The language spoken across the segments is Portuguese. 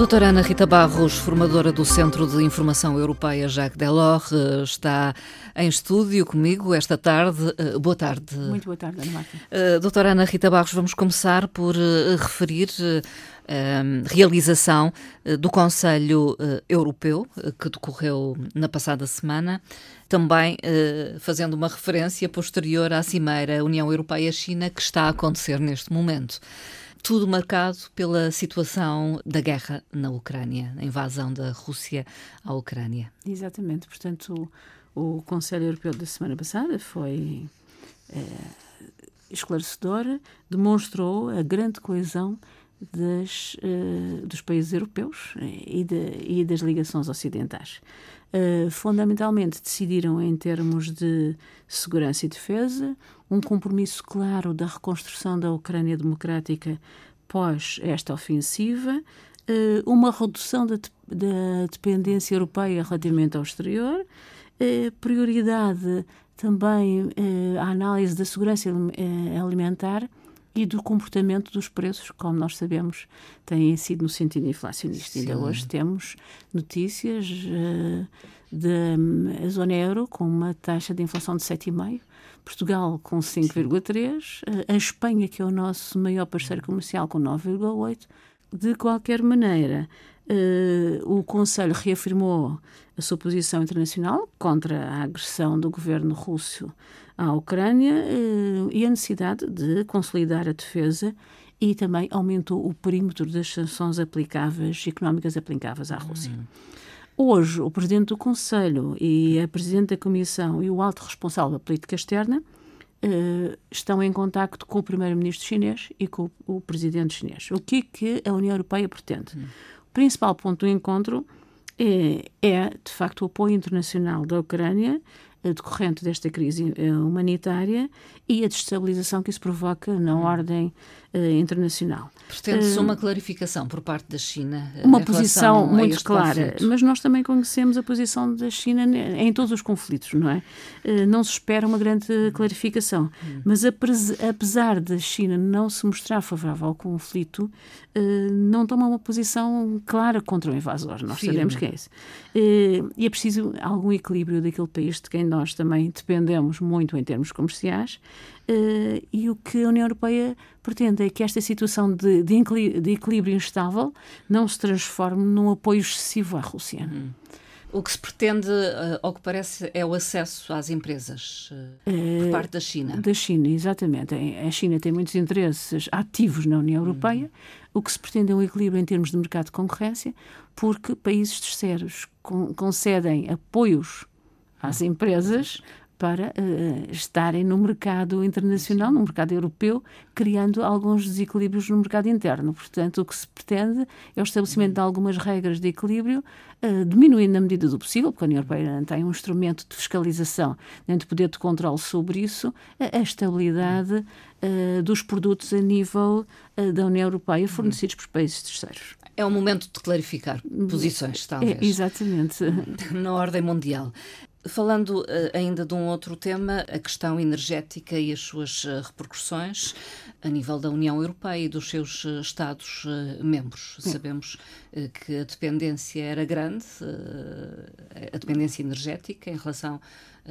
Doutora Ana Rita Barros, formadora do Centro de Informação Europeia Jacques Delors, está em estúdio comigo esta tarde. Eh, boa tarde. Muito boa tarde, Ana Marta. Uh, doutora Ana Rita Barros, vamos começar por referir uh, realização do Conselho Europeu, que decorreu na passada semana, também fazendo uma referência posterior à Cimeira União Europeia-China que está a acontecer neste momento tudo marcado pela situação da guerra na Ucrânia, a invasão da Rússia à Ucrânia. Exatamente, portanto, o, o Conselho Europeu da semana passada foi é, esclarecedor, demonstrou a grande coesão das, uh, dos países europeus e, de, e das ligações ocidentais. Uh, fundamentalmente decidiram em termos de segurança e defesa, um compromisso claro da reconstrução da Ucrânia democrática pós esta ofensiva, uh, uma redução da, da, dependência europeia relativamente ao exterior, uh, prioridade também à análise da segurança alimentar e do comportamento dos preços, como nós sabemos, têm sido no sentido inflacionista. Sim. Ainda hoje temos notícias uh, da zona euro com uma taxa de inflação de 7,5%, Portugal com 5,3%, uh, a Espanha, que é o nosso maior parceiro comercial, com 9,8%. De qualquer maneira, uh, o Conselho reafirmou a sua posição internacional contra a agressão do governo russo à Ucrânia uh, e a necessidade de consolidar a defesa e também aumentou o perímetro das sanções aplicáveis, económicas aplicáveis à Rússia. Hoje, o Presidente do Conselho e a Presidente da Comissão e o alto responsável da política externa uh, estão em contacto com o Primeiro-Ministro chinês e com o Presidente chinês. O que é que a União Europeia pretende? O principal ponto do encontro é, é, de facto, o apoio internacional da Ucrânia decorrente desta crise eh, humanitária e a destabilização que isso provoca na hum. ordem internacional. Pretende-se uh, uma clarificação por parte da China? Uma posição muito clara, conflito. mas nós também conhecemos a posição da China em todos os conflitos, não é? Não se espera uma grande clarificação, hum. mas apesar da China não se mostrar favorável ao conflito, não toma uma posição clara contra o invasor. Nós Firme. sabemos que é isso. E é preciso algum equilíbrio daquele país de quem nós também dependemos muito em termos comerciais, uh, e o que a União Europeia pretende é que esta situação de, de, de equilíbrio instável não se transforme num apoio excessivo à Rússia. Uhum. O que se pretende, uh, ao que parece, é o acesso às empresas uh, por parte da China. Da China, exatamente. A China tem muitos interesses ativos na União Europeia. Uhum. O que se pretende é um equilíbrio em termos de mercado de concorrência, porque países terceiros concedem apoios às empresas para uh, estarem no mercado internacional, no mercado europeu, criando alguns desequilíbrios no mercado interno. Portanto, o que se pretende é o estabelecimento de algumas regras de equilíbrio, uh, diminuindo na medida do possível, porque a União Europeia tem um instrumento de fiscalização, nem de poder de controle sobre isso, a, a estabilidade uh, dos produtos a nível da União Europeia fornecidos por países terceiros. É o momento de clarificar posições, talvez. É, exatamente. Na ordem mundial. Falando uh, ainda de um outro tema, a questão energética e as suas uh, repercussões a nível da União Europeia e dos seus uh, Estados-membros. Sabemos que a dependência era grande, a dependência energética em relação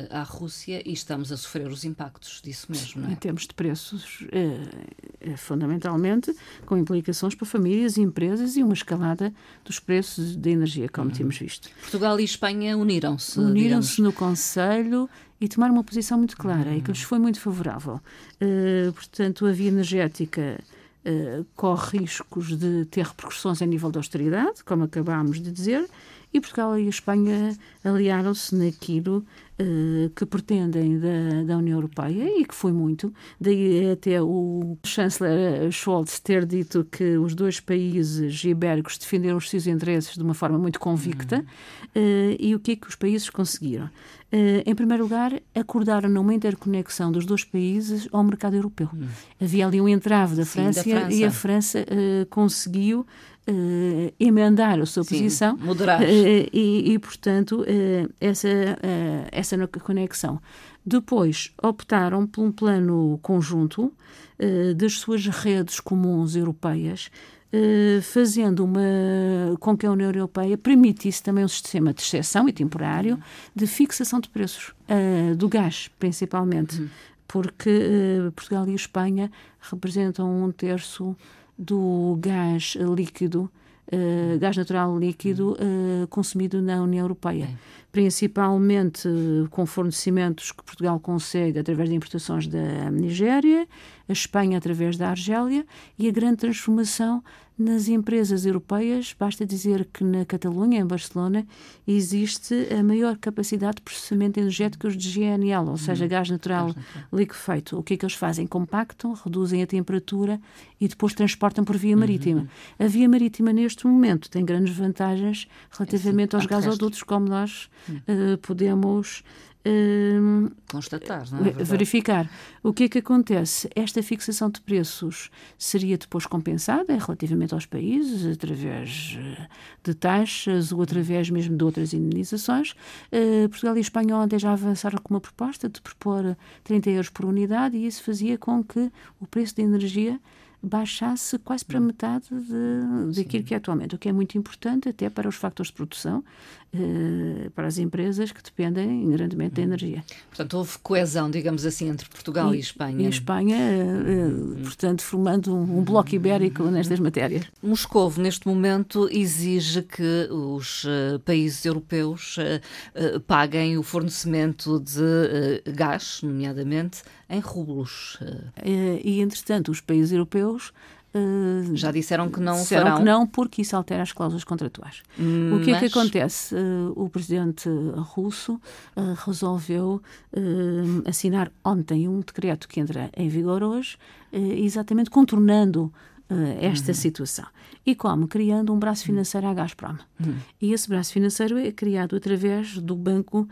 à Rússia e estamos a sofrer os impactos disso mesmo, não é? Em termos de preços, é, é, fundamentalmente com implicações para famílias e empresas e uma escalada dos preços da energia, como uhum. temos visto. Portugal e Espanha uniram-se. Uniram-se no Conselho e tomaram uma posição muito clara uhum. e que lhes foi muito favorável. Uh, portanto, a via energética. Uh, corre riscos de ter repercussões a nível da austeridade, como acabámos de dizer, e Portugal e a Espanha aliaram-se naquilo que pretendem da, da União Europeia e que foi muito. Daí até o chanceler Scholz ter dito que os dois países ibéricos defenderam os seus interesses de uma forma muito convicta. Uhum. Uh, e o que é que os países conseguiram? Uh, em primeiro lugar, acordaram numa interconexão dos dois países ao mercado europeu. Uhum. Havia ali um entrave da França, Sim, da França. e a França conseguiu uh, emendar a sua Sim, posição. Moderar. Uh, e, e, portanto, uh, essa, essa conexão. Depois optaram por um plano conjunto das suas redes comuns europeias, fazendo uma com que a União Europeia permitisse também um sistema de exceção e temporário de fixação de preços do gás, principalmente. Uhum porque Portugal e Espanha representam um terço do gás líquido, uh, gás natural líquido uh, consumido na União Europeia. Principalmente com fornecimentos que Portugal consegue através de importações da Nigéria, a Espanha através da Argélia e a grande transformação nas empresas europeias, basta dizer que na Catalunha, em Barcelona, existe a maior capacidade de processamento energético de GNL, ou seja, uhum. gás natural liquefeito. O que é que eles fazem? Compactam, reduzem a temperatura e depois transportam por via uhum. marítima. Uhum. A via marítima, neste momento, tem grandes vantagens relativamente aos gasodutos, como nós uh, podemos Constatar, não é? Verificar. O que é que acontece? Esta fixação de preços seria depois compensada relativamente aos países, através eh, de taxas ou através mesmo de outras indenizações. Uh, Portugal e Espanha ontem já avançaram com uma proposta de propor 30 euros por unidade e isso fazia com que o preço da energia baixasse quase para hum. metade de, daquilo que é atualmente, o que é muito importante até para os fatores de produção, eh, para as empresas que dependem grandemente da hum. energia. Portanto, houve coesão, digamos assim, entre Portugal e, e Espanha. E Espanha, eh, portanto, formando um, um, bloco ibérico nestas matérias. Moscovo, neste momento, exige que os países europeus paguem o fornecimento de gás, nomeadamente, em rublos. E, entretanto, os países europeus Uh, Já disseram que não disseram farão. que não, porque isso altera as cláusulas contratuais. Hum, o que mas... é que acontece? Uh, o presidente russo uh, resolveu assinar ontem um decreto que entra em vigor hoje, exatamente contornando esta uhum. situação. E como? Criando um braço financeiro à Gazprom. Uhum. E esse braço financeiro é criado através do banco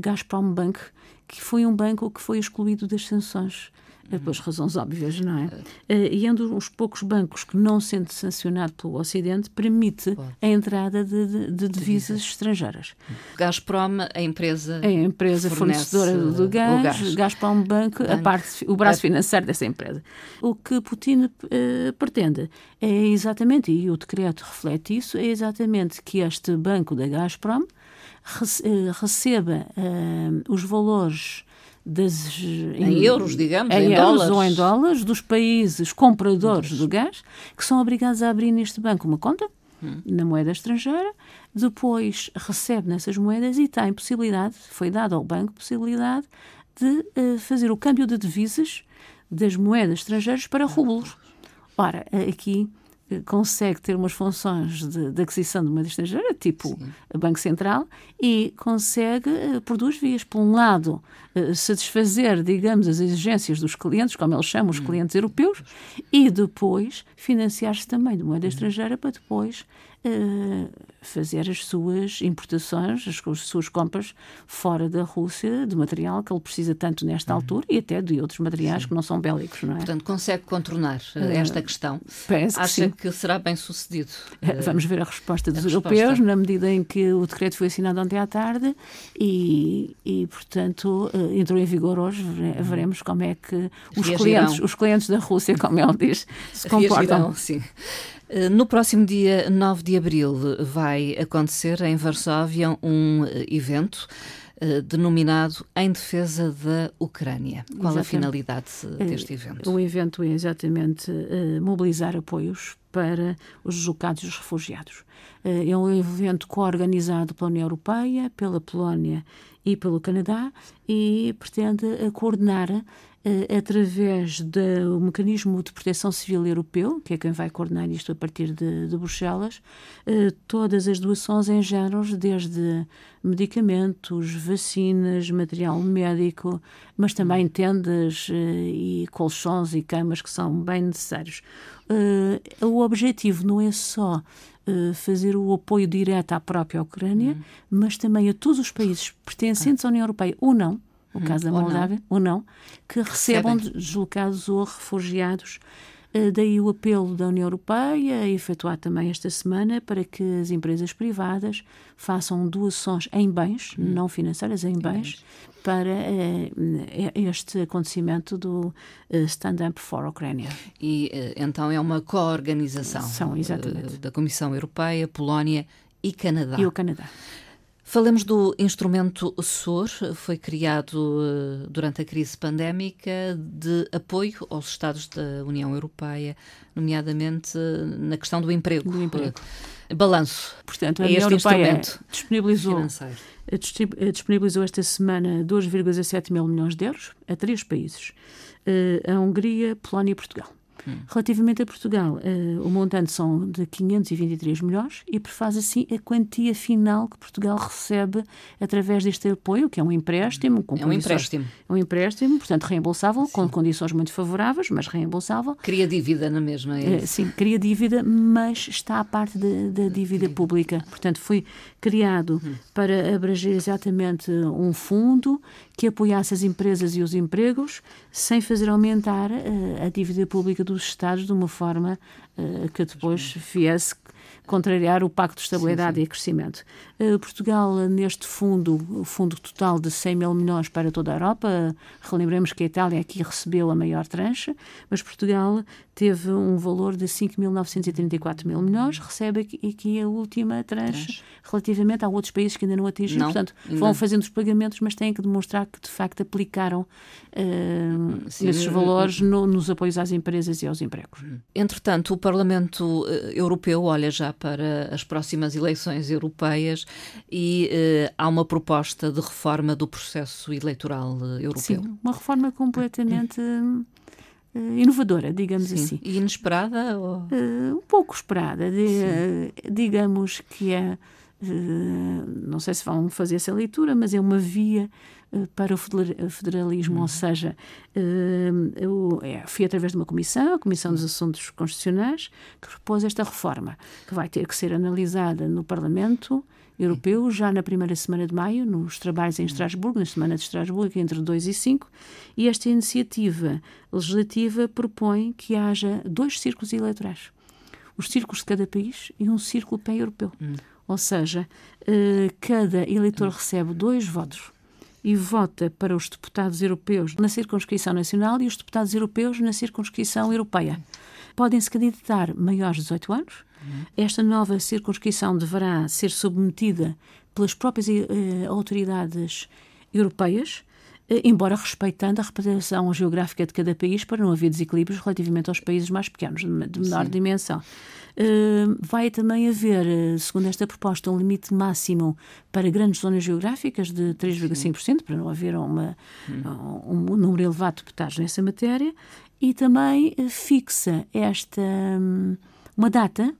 Gazprom Bank, que foi um banco que foi excluído das sanções pelas razões óbvias, não é? Uh, e é um dos poucos bancos que, não sendo sancionado pelo Ocidente, permite a entrada de, de, de divisas estrangeiras. Gazprom, a empresa. É a empresa fornecedora do gás, gás. Gazprom Bank, a parte, o braço financeiro dessa empresa. O que Putin uh, pretende é exatamente, e o decreto reflete isso, é exatamente que este banco da Gazprom eh, receba uh, os valores das, em, em, euros, digamos, em, em euros dólares. ou em dólares dos países compradores do gás que são obrigados a abrir neste banco uma conta hum. na moeda estrangeira, depois recebe nessas moedas e tem possibilidade, foi dado ao banco possibilidade de uh, fazer o câmbio de divisas das moedas estrangeiras para rublos. Ora, aqui consegue ter umas funções de, de aquisição de moeda estrangeira, tipo Sim. Banco Central, e consegue, eh, por duas vias. Por um lado, eh, satisfazer, digamos, as exigências dos clientes, como eles chamam, os hum. clientes europeus, e depois financiar-se também de moeda hum. estrangeira para depois uh, fazer as suas importações, as, as, suas compras fora da Rússia de material que ele precisa tanto nesta uhum. altura e até de outros materiais sim. que não são bélicos, não é? Portanto, consegue contornar uh, esta questão. Parece Acha que, que, será bem sucedido? Uh, Vamos ver a resposta dos a europeus resposta. na medida em que o decreto foi assinado ontem à tarde e, e portanto, entrou em vigor hoje. Uhum. Veremos como é que os clientes, os clientes da Rússia, como ele diz, se comportam. Reagirão, sim. Eh, no próximo dia 9 de abril vai acontecer em Varsóvia um eh, evento uh, denominado Em Defesa da Ucrânia. Qual exatamente. a finalidade deste evento? O evento é exatamente uh, mobilizar apoios para os deslocados e os refugiados. É um evento co-organizado pela União Europeia, pela Polónia e pelo Canadá e pretende coordenar através do mecanismo de proteção civil europeu, que é quem vai coordenar isto a partir de, de Bruxelas, uh, todas as doações em géneros, desde medicamentos, vacinas, material médico, mas também tendas uh, e colchões e camas que são bem necessários. o objetivo não é só fazer o apoio direto à própria Ucrânia, uhum. mas também a todos os países pertencentes à União Europeia ou não, o caso da Moldávia, ou não, que recebam deslocados ou refugiados Uh, daí o apelo da União Europeia, efetuado também esta semana, para que as empresas privadas façam doações em bens, hum. não financeiras, em bens, para uh, este acontecimento do Stand Up for Ukraine. E então é uma co-organização da Comissão Europeia, Polónia e Canadá. E o Canadá. Falemos do instrumento SOR, foi criado eh, durante a crise pandémica de apoio aos Estados da União Europeia, nomeadamente eh, na questão do emprego. Do emprego. Eh, balanço. Portanto, a União Europeia disponibilizou, disponibilizou esta semana 2,7 mil milhões de euros a três países: a Hungria, Polónia e Portugal. Hum. Relativamente a Portugal, uh, o montante são de 523 milhões e prefaz assim a quantia final que Portugal recebe através deste apoio, que é um empréstimo. é um empréstimo. É um empréstimo, portanto reembolsável, sim. com condições muito favoráveis, mas reembolsável. Cria dívida na mesma, é uh, Sim, cria dívida, mas está à parte da dívida pública. Portanto, foi criado hum. para abranger exatamente um fundo que apoiasse as empresas e os empregos sem fazer aumentar uh, a dívida pública dos Estados de uma forma que depois viesse contrariar o Pacto de Estabilidade sim, sim. e Crescimento. Uh, Portugal, neste fundo, o fundo total de 100 mil milhões para toda a Europa, relembremos que a Itália aqui recebeu a maior tranche, mas Portugal teve um valor de 5.934 mil milhões, recebe aqui, a última tranche, tranche, relativamente a outros países que ainda não atingiram. Portanto, vão fazendo os pagamentos, mas têm que demonstrar que de facto aplicaram uh, esses valores no, nos apoios às empresas e aos empregos. Entretanto, o Parlamento eh, Europeu olha já para as próximas eleições europeias e uh, há uma proposta de reforma do processo eleitoral uh, europeu. Sim, uma reforma completamente uh, inovadora, digamos Sim. assim. E inesperada? Ou... um pouco esperada. De, digamos que é. não sei se vão fazer essa leitura, mas é uma via para o federalismo, uhum. ou seja, eu, é, fui através de uma comissão, a Comissão dos Assuntos Constitucionais, que propôs esta reforma, que vai ter que ser analisada no Parlamento Europeu já na primeira semana de maio, nos trabalhos em Estrasburgo, na semana de Estrasburgo, entre 2 e 5, e esta iniciativa legislativa propõe que haja dois círculos eleitorais. Os círculos de cada país e um círculo pé-europeu. Hum. Ou seja, cada eleitor hum. recebe dois votos e vota para os deputados europeus na circunscrição nacional e os deputados europeus na circunscrição europeia. Podem-se candidatar maiores de 18 anos. Esta nova circunscrição deverá ser submetida pelas próprias eh, autoridades europeias, embora respeitando a representação geográfica de cada país para não haver desequilíbrios relativamente aos países mais pequenos, de menor Sim. dimensão. Uh, vai também haver, uh, segundo esta proposta, um limite máximo para grandes zonas geográficas de 3,5%, para não haver uma, hum. um, número elevado de deputados nessa matéria, e também uh, fixa esta um, uma data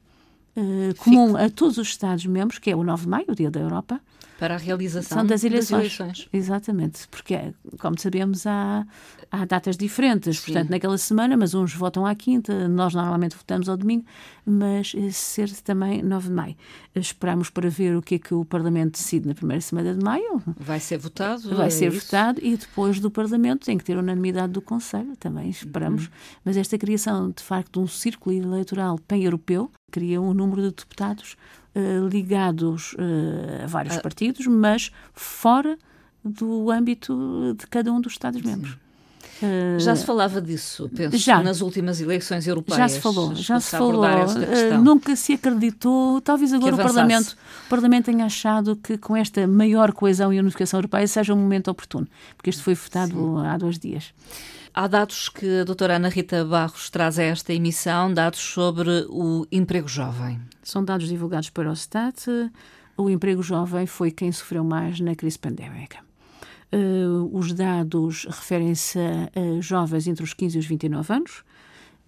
comum a todos os Estados-membros, que é o 9 de maio, o Dia da Europa, para a realização das eleições. das eleições. Exatamente, porque, como sabemos, há, há datas diferentes, Sim. portanto, naquela semana, mas uns votam à quinta, nós normalmente votamos ao domingo, mas ser também 9 de maio. Esperamos para ver o que é que o Parlamento decide na primeira semana de maio. Vai ser votado? Vai é ser isso? votado e depois do Parlamento tem que ter unanimidade do Conselho, também esperamos. Uhum. Mas esta criação, de facto, de um círculo eleitoral pan-europeu, cria um número de deputados uh, ligados uh, a vários uh, partidos, mas fora do âmbito de cada um dos Estados-membros. Já se falava disso, penso, já, nas últimas eleições europeias. Já se falou, já se falou. Uh, nunca se acreditou, talvez agora o Parlamento, o Parlamento tenha achado que com esta maior coesão e unificação europeia seja um momento oportuno, porque isto foi votado Sim. há dois dias. Há dados que a doutora Ana Rita Barros traz a esta emissão, dados sobre o emprego jovem. São dados divulgados para o Stat. O emprego jovem foi quem sofreu mais na crise pandémica. Uh, os dados referem-se a, jovens entre os 15 e os 29 anos,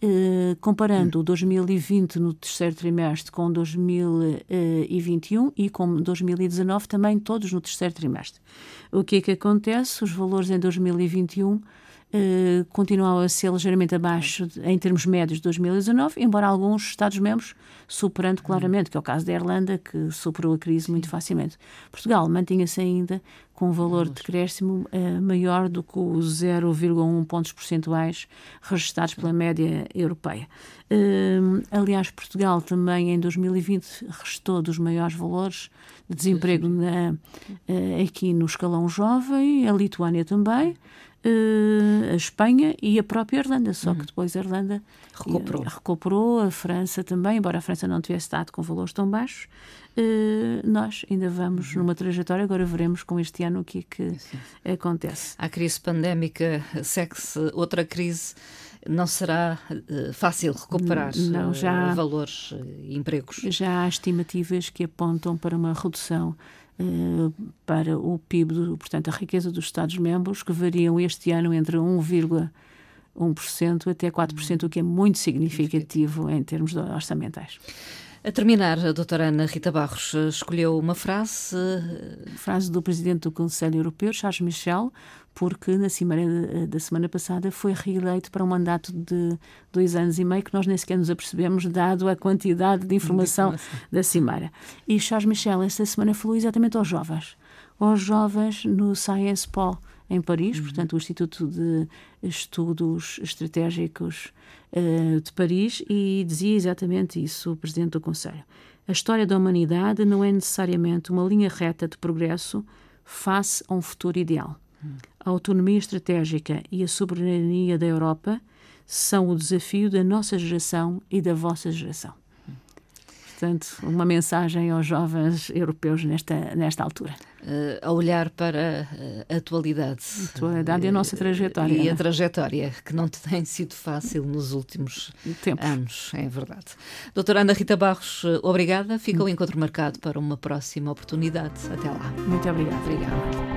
uh, comparando hum. 2020 no terceiro trimestre com 2021 e com 2019 também todos no terceiro trimestre. O que é que acontece? Os valores em 2021 uh, continuam a ser ligeiramente abaixo de, em termos médios de 2019, embora alguns Estados-membros superando claramente, que é o caso da Irlanda, que superou a crise muito facilmente. Portugal mantinha-se ainda com um valor de decréscimo uh, maior do que os 0,1 pontos percentuais registrados pela média europeia. Uh, aliás, Portugal também em 2020 restou dos maiores valores de desemprego na, uh, aqui no escalão jovem, a Lituânia também. Uh, a Espanha e a própria Irlanda, só que uhum. depois a Irlanda recuperou. recuperou, a França também, embora a França não tivesse dado com valores tão baixos, uh, nós ainda vamos uhum. numa trajetória, agora veremos com este ano o que é que Sim. acontece. A crise pandémica segue-se outra crise não será fácil recuperar não, já, valores e empregos. Já há estimativas que apontam para uma redução eh, para o PIB, do, portanto, a riqueza dos Estados-membros, que variam este ano entre 1,1% até 4%, o que é muito significativo em termos orçamentais. A terminar, a doutora Ana Rita Barros escolheu uma frase. Frase do presidente do Conselho Europeu, Charles Michel, porque na Cimeira da semana passada foi reeleito para um mandato de dois anos e meio, que nós nem sequer nos apercebemos, dado a quantidade de informação, de informação. da Cimeira. E Charles Michel, esta semana, falou exatamente aos jovens. Aos jovens no Science Po, em Paris, uhum. portanto, o Instituto de Estudos Estratégicos uh, de Paris, e dizia exatamente isso o Presidente do Conselho. A história da humanidade não é necessariamente uma linha reta de progresso face a um futuro ideal. Uhum. A autonomia estratégica e a soberania da Europa são o desafio da nossa geração e da vossa geração portanto, uma mensagem aos jovens europeus nesta, nesta altura. Uh, a olhar para a atualidade. A atualidade e a nossa trajetória. E a trajetória, que não tem sido fácil nos últimos Tempos. anos, é verdade. Doutora Ana Rita Barros, obrigada. Fica o encontro marcado para uma próxima oportunidade. Até lá. Muito obrigada. Obrigada.